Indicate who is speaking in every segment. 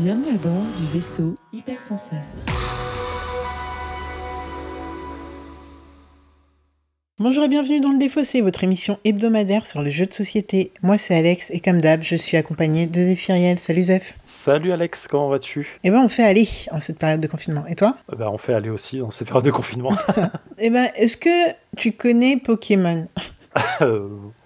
Speaker 1: Bienvenue à bord du vaisseau Hypersensas.
Speaker 2: Bonjour et bienvenue dans le Défaussé, votre émission hebdomadaire sur les jeux de société. Moi c'est Alex et comme d'hab, je suis accompagné de Zéphiriel. Salut Zeph.
Speaker 3: Salut Alex, comment vas-tu?
Speaker 2: Eh ben on fait aller en cette période de confinement. Et toi?
Speaker 3: Eh ben, On fait aller aussi dans cette période de confinement.
Speaker 2: Eh ben est-ce que tu connais Pokémon?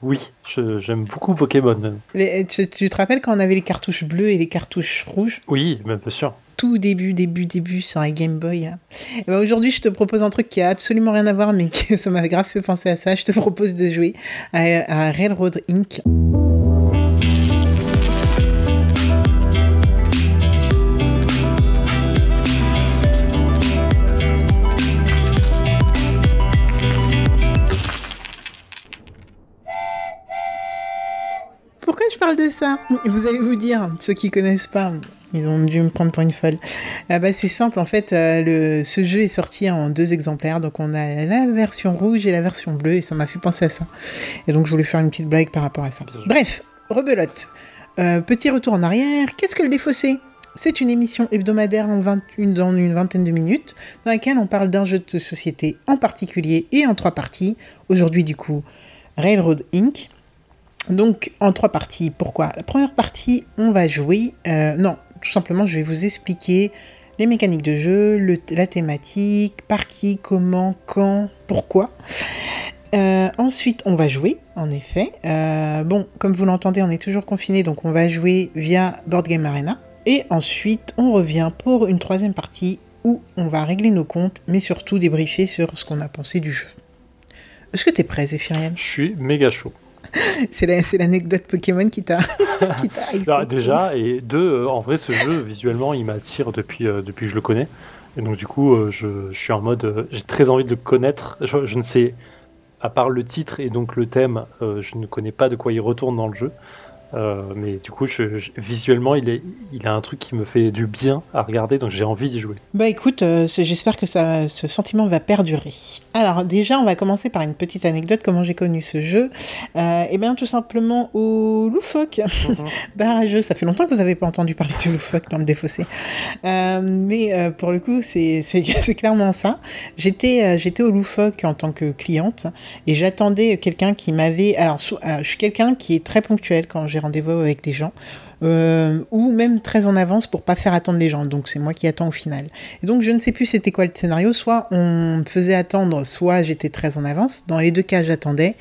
Speaker 3: Oui, je- j'aime beaucoup Pokémon.
Speaker 2: Les- tu, tu te rappelles quand on avait les cartouches bleues et les cartouches rouges?
Speaker 3: Oui, même bien sûr.
Speaker 2: Tout début, début, début sur la Game Boy. hein. Eh ben, Aujourd'hui, je te propose un truc qui a absolument rien à voir, mais que ça m'a grave fait penser à ça. Je te propose de jouer à, à Railroad Inc. parle de ça Vous allez vous dire, ceux qui connaissent pas, ils ont dû me prendre pour une folle. Ah bah, c'est simple, en fait, euh, le, ce jeu est sorti en deux exemplaires, donc on a la version rouge et la version bleue, et ça m'a fait penser à ça. Et donc je voulais faire une petite blague par rapport à ça. Bref, rebelote. Euh, petit retour en arrière, qu'est-ce que le défaussé? C'est une émission hebdomadaire en 21 dans une vingtaine de minutes, dans laquelle on parle d'un jeu de société en particulier et en trois parties. Aujourd'hui, du coup, Railroad Inc. Donc en trois parties. Pourquoi? La première partie, on va jouer. euh, non, tout simplement, je vais vous expliquer les mécaniques de jeu, la thématique, par qui, comment, quand, pourquoi. Euh, ensuite, on va jouer, en effet. Euh, bon, comme vous l'entendez, on est toujours confiné, donc on va jouer via Board Game Arena. Et ensuite, on revient pour une troisième partie où on va régler nos comptes, mais surtout débriefer sur ce qu'on a pensé du jeu. Est-ce que t'es prêt, Zéphirienne
Speaker 3: Je suis méga chaud.
Speaker 2: C'est la- c'est l'anecdote Pokémon qui t'a.
Speaker 3: Alors, déjà, et deux, euh, en vrai, ce jeu, visuellement, il m'attire depuis, euh, depuis que je le connais. Et donc, du coup, euh, je, je suis en mode. J'ai très envie de le connaître. Je, je ne sais, à part le titre et donc le thème, je ne connais pas de quoi il retourne dans le jeu. Euh, mais du coup, je- je- visuellement, il, est, il a un truc qui me fait du bien à regarder, donc j'ai envie d'y jouer.
Speaker 2: Bah écoute, euh, j'espère que ça, ce sentiment va perdurer. Alors déjà, on va commencer par une petite anecdote, comment j'ai connu ce jeu. Euh, et bien tout simplement au Loufoque. Barrageux, ça fait longtemps que vous n'avez pas entendu parler du Loufoque dans le défaussé. Euh, mais euh, pour le coup, c'est clairement ça. J'étais euh, j'étais au Loufoque en tant que cliente et j'attendais quelqu'un qui m'avait... Alors, euh, je suis quelqu'un qui est très ponctuel quand j'ai rendez-vous avec des gens. euh, ou même très en avance pour pas faire attendre les gens. Donc c'est moi qui attends au final. Et donc je ne sais plus c'était quoi le scénario. Soit on me faisait attendre, soit j'étais très en avance. Dans les deux cas, j'attendais.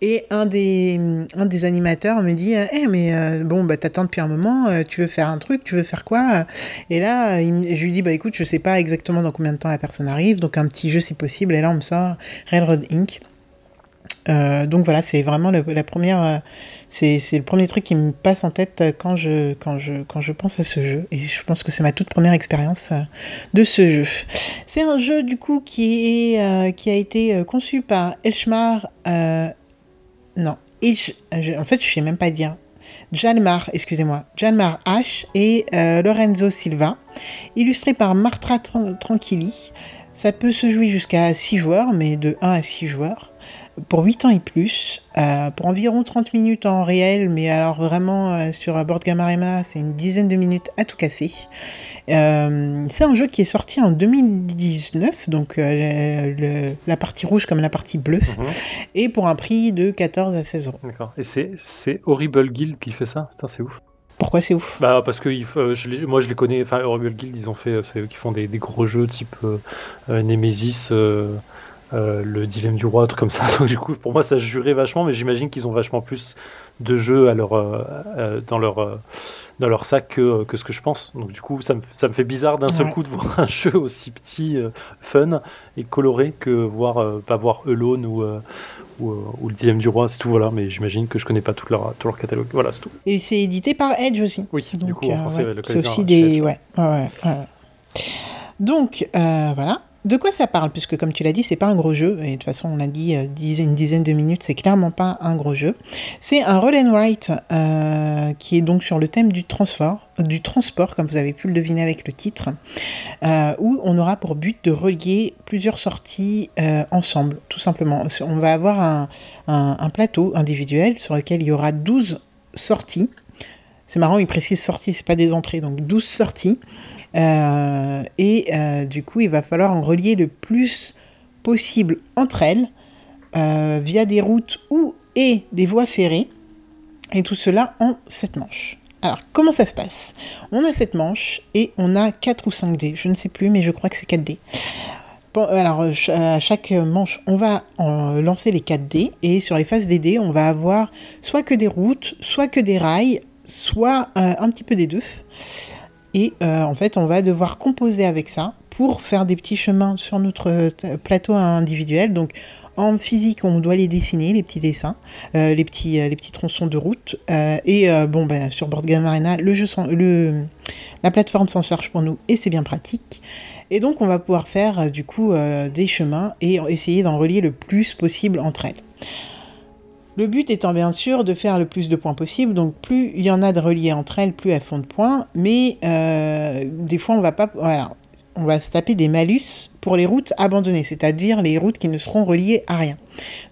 Speaker 2: Et un des, un des animateurs me dit Eh, mais euh, bon, bah, t'attends depuis un moment, euh, tu veux faire un truc, tu veux faire quoi? Et là, je lui dis Bah écoute, je sais pas exactement dans combien de temps la personne arrive, donc un petit jeu si possible. Et là, on me sort Railroad Inc. Euh, donc voilà, c'est vraiment le, la première, euh, c'est le premier truc qui me passe en tête euh, quand je, quand je, quand je pense à ce jeu. Et je pense que c'est ma toute première expérience de ce jeu. C'est un jeu du coup qui, est, qui a été conçu par Elshmar. euh, non, Ish- je- en fait, je sais même pas dire. Jalmar, excusez-moi, Jalmar H et Lorenzo Silva, illustré par Martra Tran- Tranquilli. Ça peut se jouer jusqu'à 6 joueurs, mais de 1 à 6 joueurs pour 8 ans et plus, euh, pour environ 30 minutes en réel, mais alors vraiment euh, sur Board Game Arena, c'est une dizaine de minutes à tout casser. Euh, c'est un jeu qui est sorti en 2019, donc euh, le- le- la partie rouge comme la partie bleue,
Speaker 3: Mhm.
Speaker 2: et pour un prix de 14 à 16 euros.
Speaker 3: D'accord. Et c'est Horrible Guild qui fait ça? Putain, c'est ouf.
Speaker 2: Pourquoi c'est ouf?
Speaker 3: Bah parce que euh, je moi je les connais, enfin Horrible Guild ils ont fait, c'est eux qui font des, des gros jeux type euh, Nemesis, euh, euh, le dilemme du roi, truc comme ça. Donc du coup pour moi ça se jurait vachement, mais j'imagine qu'ils ont vachement plus de jeux à leur, euh, euh, dans leur dans leur sac que, que ce que je pense. Donc du coup ça me, ça me fait bizarre d'un seul coup de voir un jeu aussi petit, euh, fun et coloré que voir pas voir Alone ou ou, ou le dilemme du roi, c'est tout voilà. Mais j'imagine que je connais pas tout leur tout leur catalogue. Voilà c'est tout.
Speaker 2: Et c'est édité par Edge aussi.
Speaker 3: Oui. du
Speaker 2: Donc,
Speaker 3: coup en français
Speaker 2: ouais, c'est aussi des. Ouais, ouais, ouais, ouais. Donc, euh, voilà. De quoi ça parle? Puisque, comme tu l'as dit, c'est pas un gros jeu. Et de toute façon, on a dit euh, une dizaine de minutes, c'est clairement pas un gros jeu. C'est un roll and write euh, qui est donc sur le thème du transport, comme vous avez pu le deviner avec le titre, euh, où on aura pour but de relier plusieurs sorties ensemble, tout simplement. On va avoir un plateau individuel sur lequel il y aura 12 sorties C'est marrant, il précise sorties, c'est pas des entrées, donc 12 sorties. Euh, et euh, du coup, il va falloir en relier le plus possible entre elles euh, via des routes ou et des voies ferrées. Et tout cela en 7 manches. Alors, comment ça se passe? On a 7 manches et on a 4 ou 5 dés. Je ne sais plus, mais je crois que c'est 4 dés. Alors, à chaque manche, on va lancer les 4 dés. Et sur les faces des dés, on va avoir soit que des routes, soit que des rails, soit un petit peu des deux. Et euh, en fait, on va devoir composer avec ça pour faire des petits chemins sur notre euh, plateau individuel. Donc, en physique, on doit les dessiner, les petits dessins, euh, les, petits, les petits tronçons de route. et bon, ben, sur Board Game Arena, le jeu la plateforme s'en charge pour nous et c'est bien pratique. Et donc, on va pouvoir faire du coup des chemins et essayer d'en relier le plus possible entre elles. Le but étant bien sûr de faire le plus de points possible, donc plus il y en a de reliés entre elles, plus elles font de points, mais euh, des fois on va pas... Se taper des malus pour les routes abandonnées, c'est-à-dire les routes qui ne seront reliées à rien.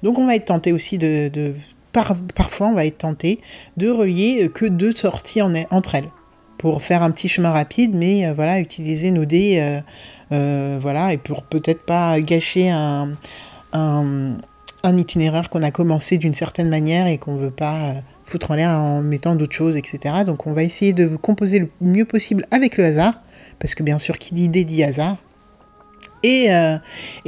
Speaker 2: Donc on va être tenté aussi de... parfois on va être tenté de relier que deux sorties entre elles pour faire un petit chemin rapide, mais euh, voilà, utiliser nos dés, euh, voilà, et pour peut-être pas gâcher un itinéraire qu'on a commencé d'une certaine manière et qu'on veut pas euh, foutre en l'air en mettant d'autres choses, etc. Donc on va essayer de composer le mieux possible avec le hasard, parce que bien sûr, qui dit idée dit hasard. Et, euh,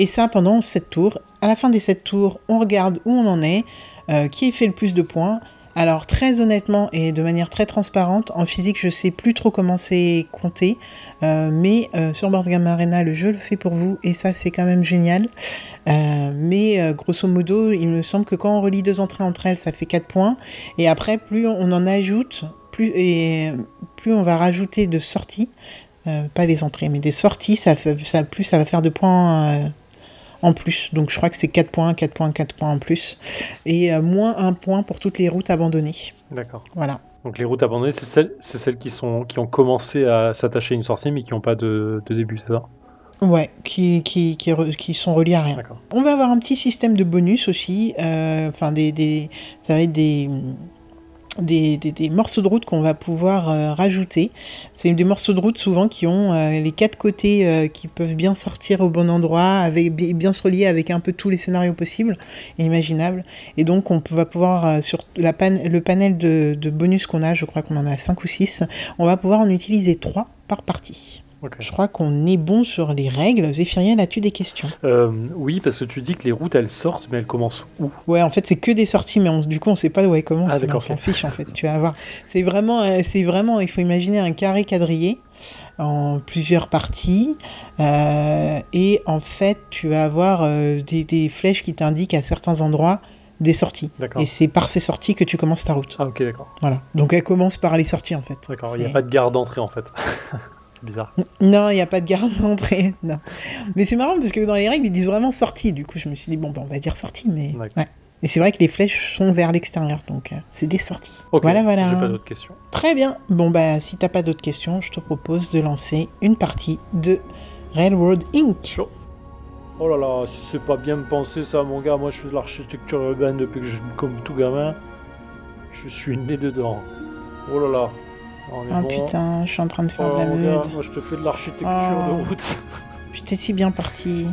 Speaker 2: ça pendant 7 tours. À la fin des 7 tours, on regarde où on en est, euh, qui fait le plus de points, alors très honnêtement et de manière très transparente, en physique je sais plus trop comment c'est compté, euh, mais euh, sur Board Game Arena le jeu le fait pour vous et ça c'est quand même génial. Euh, mais grosso modo il me semble que quand on relie deux entrées entre elles ça fait 4 points et après plus on en ajoute, plus, et plus on va rajouter de sorties, pas des entrées mais des sorties, plus ça va faire de points en plus. Donc je crois que c'est 4 points, 4 points, 4 points en plus. Et euh, moins 1 point pour toutes les routes abandonnées.
Speaker 3: D'accord.
Speaker 2: Voilà.
Speaker 3: Donc les routes abandonnées, c'est celles, celles qui, sont, qui ont commencé à s'attacher à une sortie mais qui n'ont pas de, début, c'est ça?
Speaker 2: Ouais, qui, qui, qui, sont reliés à rien. On va avoir un petit système de bonus aussi. Euh, enfin, des, des, ça va être des des, morceaux de route qu'on va pouvoir euh, rajouter. C'est des morceaux de route souvent qui ont euh, les quatre côtés euh, qui peuvent bien sortir au bon endroit, avec, bien se relier avec un peu tous les scénarios possibles et imaginables. Et donc on va pouvoir, sur la le panel de, de bonus qu'on a, je crois qu'on en a 5 ou 6, on va pouvoir en utiliser 3 par partie. Je crois qu'on est bon sur les règles. Zéphirien, as-tu des questions?
Speaker 3: Euh, Oui, parce que tu dis que les routes elles sortent, mais elles commencent où?
Speaker 2: Ouais, en fait, c'est que des sorties, mais du coup, on sait pas où elles commencent. Ah, on s'en fiche, en fait. Tu vas voir. C'est vraiment, euh, c'est vraiment, il faut imaginer un carré quadrillé en plusieurs parties. Euh, et en fait, tu vas avoir des, flèches qui t'indiquent à certains endroits des sorties. Et c'est par ces sorties que tu commences ta route.
Speaker 3: Ah, ok, d'accord.
Speaker 2: Voilà. Donc, elle commence par les sorties, en fait.
Speaker 3: D'accord, il n'y a pas de garde d'entrée, en fait. C'est bizarre.
Speaker 2: Non, il n'y a pas de garde d'entrée. Non. Mais c'est marrant parce que dans les règles, ils disent vraiment sortie. Du coup, je me suis dit, bon, ben, on va dire sortie, mais. Ouais. Et c'est vrai que les flèches sont vers l'extérieur, donc euh, c'est des sorties.
Speaker 3: voilà, voilà. J'ai pas d'autres questions.
Speaker 2: Très bien. Bon, bah, si t'as pas d'autres questions, je te propose de lancer une partie de Railroad Inc.
Speaker 3: Oh là là, si c'est pas bien pensé ça, mon gars, moi je fais de l'architecture urbaine depuis que je suis comme tout gamin. Je suis né dedans. Oh là là.
Speaker 2: Oh putain, je suis en train de faire de la oh, merde.
Speaker 3: Moi je te fais de l'architecture de
Speaker 2: oh.
Speaker 3: route.
Speaker 2: J'étais si bien parti.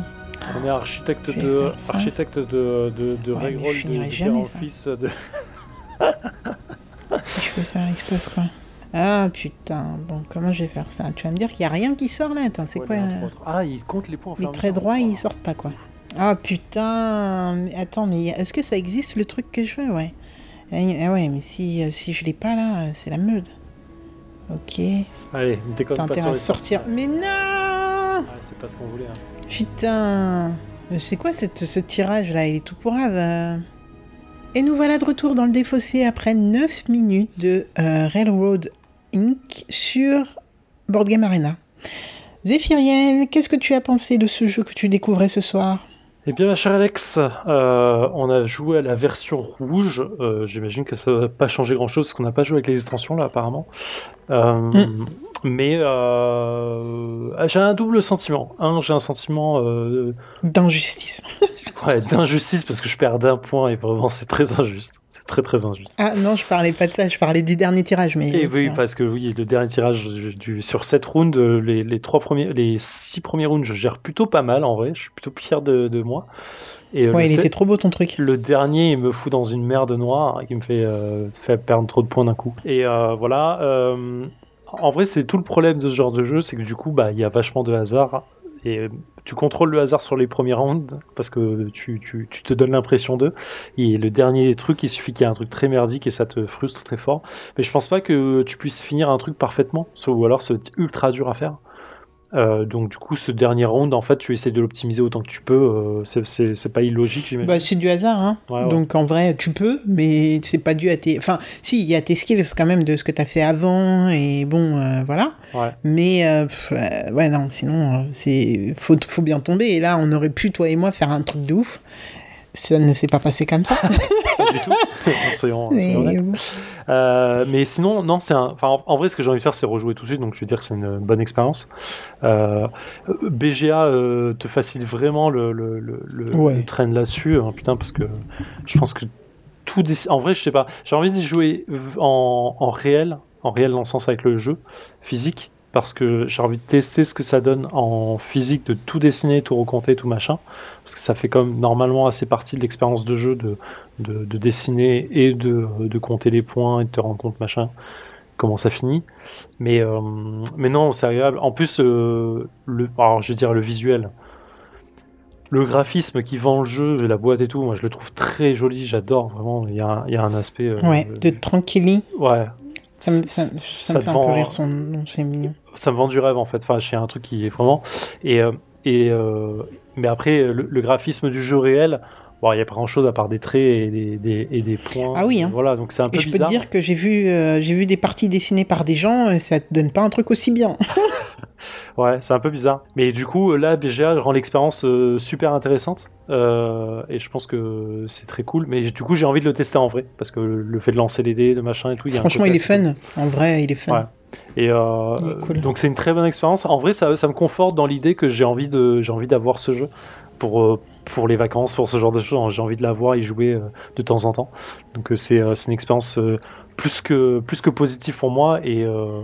Speaker 3: On est architecte de architecte de de, de ouais, de
Speaker 2: jamais ça.
Speaker 3: de.
Speaker 2: je fais ça, il se passe quoi Ah putain, bon comment je vais faire ça? Tu vas me dire qu'il n'y a rien qui sort là Attends, c'est quoi euh,
Speaker 3: Ah, il compte les points en
Speaker 2: Les traits droits, ils sortent pas quoi. Ah putain, attends, mais est-ce que ça existe le truc que je veux? Ouais. Ah ouais, mais si, euh, si je l'ai pas là, c'est la meute. Ok.
Speaker 3: Allez, déconne pas sur
Speaker 2: à sortir. Mais non ah,
Speaker 3: C'est pas ce qu'on voulait. Hein.
Speaker 2: Putain C'est quoi cette, ce tirage là? Il est tout pourrave. Et nous voilà de retour dans le défaussé après 9 minutes de euh, Railroad Inc. sur Board Game Arena. Zéphirienne, qu'est-ce que tu as pensé de ce jeu que tu découvrais ce soir?
Speaker 3: Eh bien, ma chère Alex, euh, on a joué à la version rouge. Euh, j'imagine que ça va pas changer grand-chose, parce qu'on n'a pas joué avec les extensions, là, apparemment. Euh, mm. Mais euh, ah, j'ai un double sentiment. Un, j'ai un sentiment euh,
Speaker 2: d'injustice.
Speaker 3: ouais, d'injustice parce que je perds d'un point et vraiment c'est très injuste. C'est très très injuste.
Speaker 2: Ah non, je parlais pas de ça, je parlais des derniers tirages. Mais
Speaker 3: et oui, parce que oui, le dernier tirage du, sur 7 rounds, les, les, trois premiers, les 6 premiers rounds, je gère plutôt pas mal en vrai. Je suis plutôt fier de, de moi.
Speaker 2: Et, ouais, il était trop beau ton truc.
Speaker 3: Le dernier, il me fout dans une merde noire qui me fait, euh, fait perdre trop de points d'un coup. Et voilà en vrai, c'est tout le problème de ce genre de jeu, c'est que du coup, bah, il y a vachement de hasard. Et tu contrôles le hasard sur les premiers rounds parce que tu, tu, tu te donnes l'impression d'eux. Et le dernier truc, il suffit qu'il y ait un truc très merdique et ça te frustre très fort. Mais je pense pas que tu puisses finir un truc parfaitement, ou alors c'est ultra dur à faire. Euh, donc du coup, ce dernier round, en fait, tu essaies de l'optimiser autant que tu peux. Euh, c'est pas illogique, j'imagine.
Speaker 2: Bah, c'est du hasard, hein. Donc en vrai, tu peux, mais c'est pas dû à tes. Enfin, si, il y a tes skills quand même de ce que tu as fait avant, et bon, euh, voilà. Mais ouais, non, sinon, c'est faut, faut bien tomber. Et là, on aurait pu, toi et moi, faire un truc de ouf ça ne s'est pas passé comme ça.
Speaker 3: pas du tout. soyons, mais, euh, mais sinon, non, c'est un. Enfin, en, vrai, ce que j'ai envie de faire, c'est rejouer tout de suite. Donc, je veux dire que c'est une bonne expérience. Euh, BGA euh, te facilite vraiment le, le, le, le train là-dessus. Hein, putain, parce que je pense que tout. En vrai, je sais pas. J'ai envie de jouer en, en réel, en réel dans le sens avec le jeu physique parce que j'ai envie de tester ce que ça donne en physique de tout dessiner, tout recompter, tout machin. Parce que ça fait comme normalement assez partie de l'expérience de jeu de, de, dessiner et de, de, compter les points et de te rendre compte machin comment ça finit. Mais, euh, mais non, c'est agréable. En plus, euh, le, alors, je veux dire le visuel. Le graphisme qui vend le jeu, la boîte et tout, moi je le trouve très joli, j'adore vraiment. Il y, a, il y a un aspect.
Speaker 2: Euh, ouais, de tranquilli.
Speaker 3: Ouais,
Speaker 2: ça me, ça, me fait un peu rire son nom, c'est mignon.
Speaker 3: Ça me vend du rêve en fait. Enfin, j'ai un truc qui est vraiment. Et, euh, et euh, mais après, le, graphisme du jeu réel, bon, il n'y a pas grand chose à part des traits et des, des, et des points.
Speaker 2: Ah oui, hein.
Speaker 3: Voilà, donc c'est un peu
Speaker 2: Et
Speaker 3: je
Speaker 2: peux te dire que j'ai vu, euh, j'ai vu des parties dessinées par des gens, et ça te donne pas un truc aussi bien.
Speaker 3: Ouais, c'est un peu bizarre. Mais du coup, là, BGA rend l'expérience euh, super intéressante. Euh, et je pense que c'est très cool. Mais du coup, j'ai envie de le tester en vrai. Parce que le fait de lancer les dés, de machin et tout.
Speaker 2: Franchement, il est fun. En vrai, il est fun. Ouais.
Speaker 3: Et euh, donc, c'est une très bonne expérience. En vrai, ça, ça me conforte dans l'idée que j'ai envie de, j'ai envie d'avoir ce jeu pour, pour les vacances, pour ce genre de choses. J'ai envie de l'avoir et jouer de temps en temps. Donc, c'est une expérience plus que plus que positif pour moi et euh,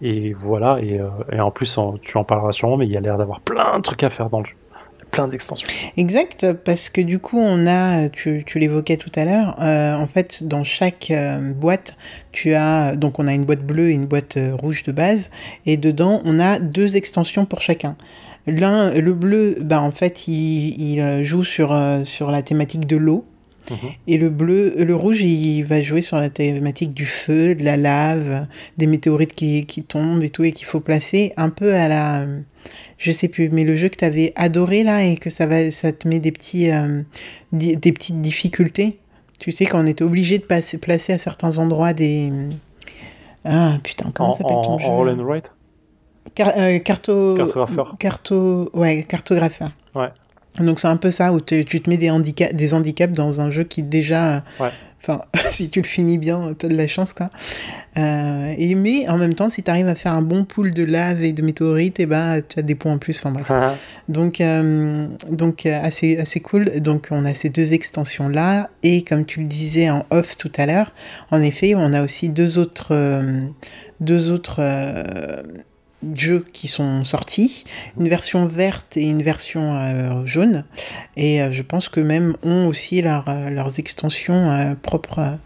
Speaker 3: et voilà et, euh, et en plus tu en parleras sûrement mais il y a l'air d'avoir plein de trucs à faire dans le jeu plein d'extensions.
Speaker 2: Exact, parce que du coup, on a, tu, tu l'évoquais tout à l'heure, euh, en fait, dans chaque boîte, tu as, donc on a une boîte bleue et une boîte rouge de base, et dedans, on a deux extensions pour chacun. L'un, le bleu, bah, en fait, il, il joue sur, sur la thématique de l'eau, Mhm. Et le bleu, le rouge, il va jouer sur la thématique du feu, de la lave, des météorites qui, qui tombent et tout, et qu'il faut placer un peu à la. Je sais plus, mais le jeu que tu avais adoré là, et que ça, va, ça te met des, petits, euh, des petites difficultés. Tu sais, quand on était obligé de passer, placer à certains endroits des. Ah putain, comment s'appelle ton jeu
Speaker 3: Roll and Write?
Speaker 2: Euh, carto...
Speaker 3: Cartographeur.
Speaker 2: Carto... Ouais, cartographeur.
Speaker 3: Ouais.
Speaker 2: Donc c'est un peu ça, où tu te mets des, handicaps, des handicaps dans un jeu qui déjà... Enfin, si tu le finis bien, t'as de la chance, quoi. Euh, et, mais en même temps, si tu arrives à faire un bon pool de lave et de météorites, et eh ben, tu as des points en plus. Enfin bref. Ah. Donc, euh, donc euh, assez, assez cool. Donc on a ces deux extensions-là. Et comme tu le disais en off tout à l'heure, en effet, on a aussi deux autres... deux autres jeux qui sont sortis, une version verte et une version euh, jaune. Et euh, je pense que même ont aussi euh, leurs extensions propres,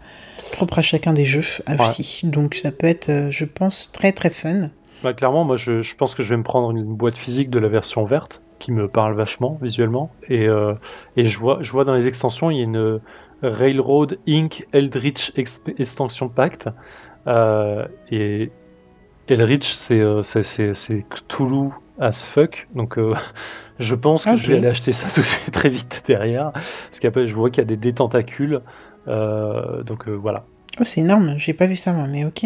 Speaker 2: propres à chacun des jeux aussi. Donc ça peut être, je pense, très très fun.
Speaker 3: Bah, clairement, moi je, je, pense que je vais me prendre une boîte physique de la version verte qui me parle vachement visuellement. Et, et je, vois, je vois dans les extensions, il y a une Railroad Inc. Eldritch Extension Pact. et Elrich, euh, c'est c'est Cthulhu as fuck. Donc, euh, je pense que je vais aller acheter ça tout de suite très vite derrière. Parce qu'après, je vois qu'il y a des, détentacules. Euh, donc, voilà.
Speaker 2: Oh, c'est énorme. J'ai pas vu ça, moi, mais ok.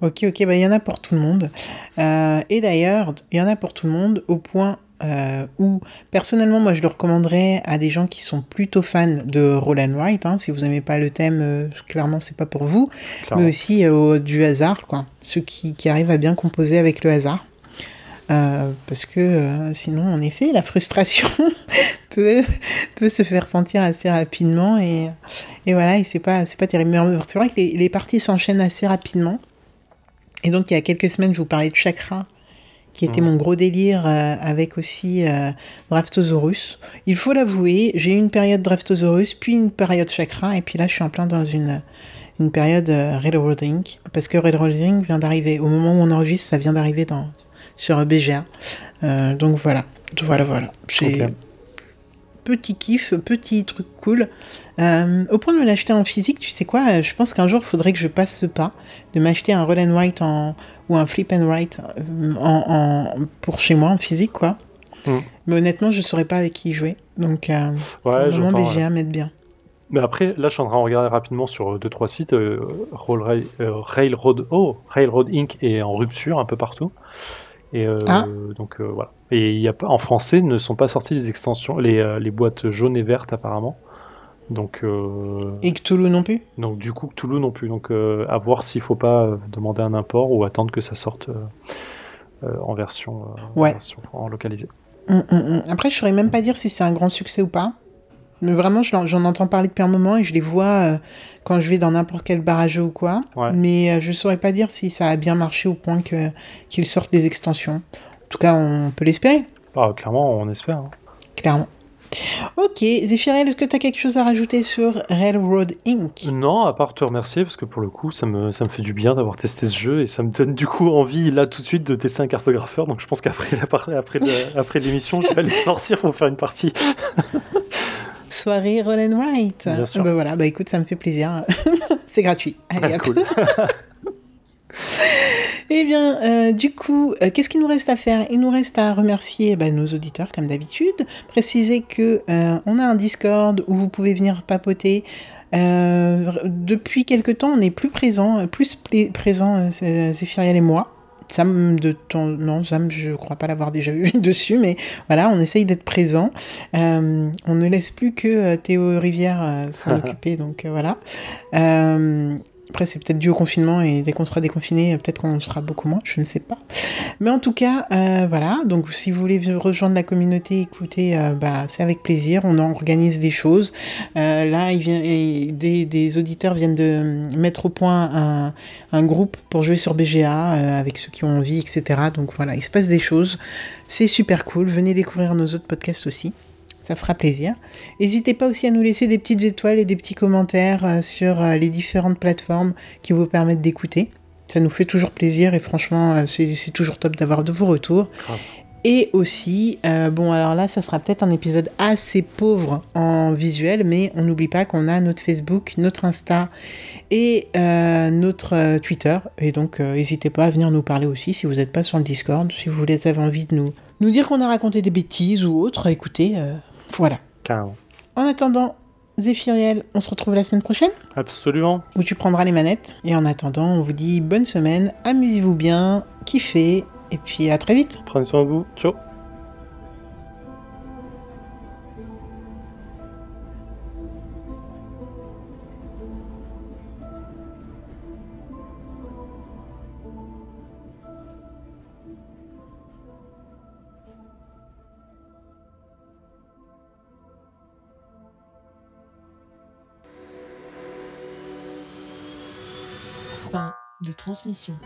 Speaker 2: Ok, ok. Bah, il y en a pour tout le monde. et d'ailleurs, il y en a pour tout le monde au point euh, ou personnellement, moi, je le recommanderais à des gens qui sont plutôt fans de Roll and Write. Hein. Si vous n'aimez pas le thème, euh, clairement, c'est pas pour vous.
Speaker 3: Clairement.
Speaker 2: Mais aussi euh, du hasard, quoi. Ceux qui, qui arrivent à bien composer avec le hasard. Euh, parce que euh, sinon, en effet, la frustration peut, peut se faire sentir assez rapidement et, et voilà, et c'est pas, c'est pas terrible. Mais c'est vrai que les, les parties s'enchaînent assez rapidement. Et donc, il y a quelques semaines, je vous parlais de chakra, qui était mon gros délire euh, avec aussi euh, Draftosaurus. Il faut l'avouer, j'ai eu une période Draftosaurus, puis une période chakra, et puis là, je suis en plein dans une, une période euh, Railroading, parce que Railroading vient d'arriver, au moment où on enregistre, ça vient d'arriver dans, sur BGA. Euh, donc voilà, voilà, voilà. J'ai. Petit kiff, petit truc cool. Euh, au point de me l'acheter en physique, tu sais quoi, je pense qu'un jour, il faudrait que je passe ce pas, de m'acheter un roll and write en, ou un flip and write euh, en, en- pour chez moi, en physique, quoi.
Speaker 3: Mm.
Speaker 2: Mais honnêtement, je ne saurais pas avec qui jouer. Donc, euh,
Speaker 3: Ouais,
Speaker 2: vraiment. BGA m'aide bien.
Speaker 3: Mais après, là, je suis en train de regarder rapidement sur 2-3 sites. euh, Rail- euh, Railroad, oh, Railroad Inc. est en rupture un peu partout. Et euh,
Speaker 2: Ah.
Speaker 3: donc euh, voilà. Et il y a pas, en français ne sont pas sorties les extensions, les, euh, les boîtes jaunes et vertes apparemment. Donc, euh,
Speaker 2: Et Cthulhu non plus?
Speaker 3: donc du coup, Toulouse non plus. Donc à voir s'il faut pas demander un import ou attendre que ça sorte en version, en
Speaker 2: Ouais.
Speaker 3: version en localisé.
Speaker 2: Hum, hum, hum. Après, je saurais même pas dire si c'est un grand succès ou pas. Mais vraiment, j'en entends parler depuis un moment et je les vois euh, quand je vais dans n'importe quel barrage ou quoi.
Speaker 3: Ouais.
Speaker 2: Mais euh, je saurais pas dire si ça a bien marché au point qu'ils sortent des extensions. En tout cas, on peut l'espérer,
Speaker 3: Ah, clairement, on espère. hein.
Speaker 2: clairement. Ok, Zéphirel, est-ce que tu as quelque chose à rajouter sur Railroad Inc?
Speaker 3: Non, à part te remercier, parce que pour le coup, ça me, ça me fait du bien d'avoir testé ce jeu et ça me donne du coup envie, là, tout de suite, de tester un cartographeur. Donc je pense qu'après après après l'émission, je vais aller sortir pour faire une partie.
Speaker 2: Soirée Roll and Write.
Speaker 3: Bien sûr.
Speaker 2: Bah voilà, bah écoute, ça me fait plaisir. C'est gratuit. Allez, hop.
Speaker 3: cool.
Speaker 2: Eh bien, euh, du coup, euh, qu'est-ce qu'il nous reste à faire? Il nous reste à remercier bah, nos auditeurs, comme d'habitude. Préciser que euh, on a un Discord où vous pouvez venir papoter. Depuis quelque temps, on est plus présent, plus présent, c'est- Zéphiriel et moi. Sam, de ton... non, Sam, je crois pas l'avoir déjà vu dessus, mais voilà, on essaye d'être présent. Euh, on ne laisse plus que euh, Théo Rivière euh, s'en occuper, donc voilà. Après, c'est peut-être dû au confinement et dès qu'on sera déconfiné, peut-être qu'on sera beaucoup moins, je ne sais pas. Mais en tout cas, euh, voilà. Donc, si vous voulez rejoindre la communauté, écoutez, euh, bah, c'est avec plaisir. On organise des choses. Euh, là, il vient, des, des auditeurs viennent de mettre au point un, un groupe pour jouer sur BGA avec ceux qui ont envie, etc. Donc voilà, il se passe des choses. C'est super cool. Venez découvrir nos autres podcasts aussi. Ça fera plaisir. N'hésitez pas aussi à nous laisser des petites étoiles et des petits commentaires euh, sur euh, les différentes plateformes qui vous permettent d'écouter. Ça nous fait toujours plaisir et franchement, euh, c'est toujours top d'avoir de vos retours.
Speaker 3: Grave.
Speaker 2: Et aussi, euh, bon alors là, ça sera peut-être un épisode assez pauvre en visuel, mais on n'oublie pas qu'on a notre Facebook, notre Insta et euh, notre Twitter. Et donc, euh, n'hésitez pas à venir nous parler aussi si vous n'êtes pas sur le Discord, si vous avez envie de nous, nous dire qu'on a raconté des bêtises ou autre, écoutez, voilà.
Speaker 3: Carrément.
Speaker 2: En attendant, Zéphiriel, on se retrouve la semaine prochaine
Speaker 3: Absolument.
Speaker 2: où tu prendras les manettes. Et en attendant, on vous dit bonne semaine, amusez-vous bien, kiffez, et puis à très vite.
Speaker 3: Prenez soin de vous. Ciao.
Speaker 1: transmission.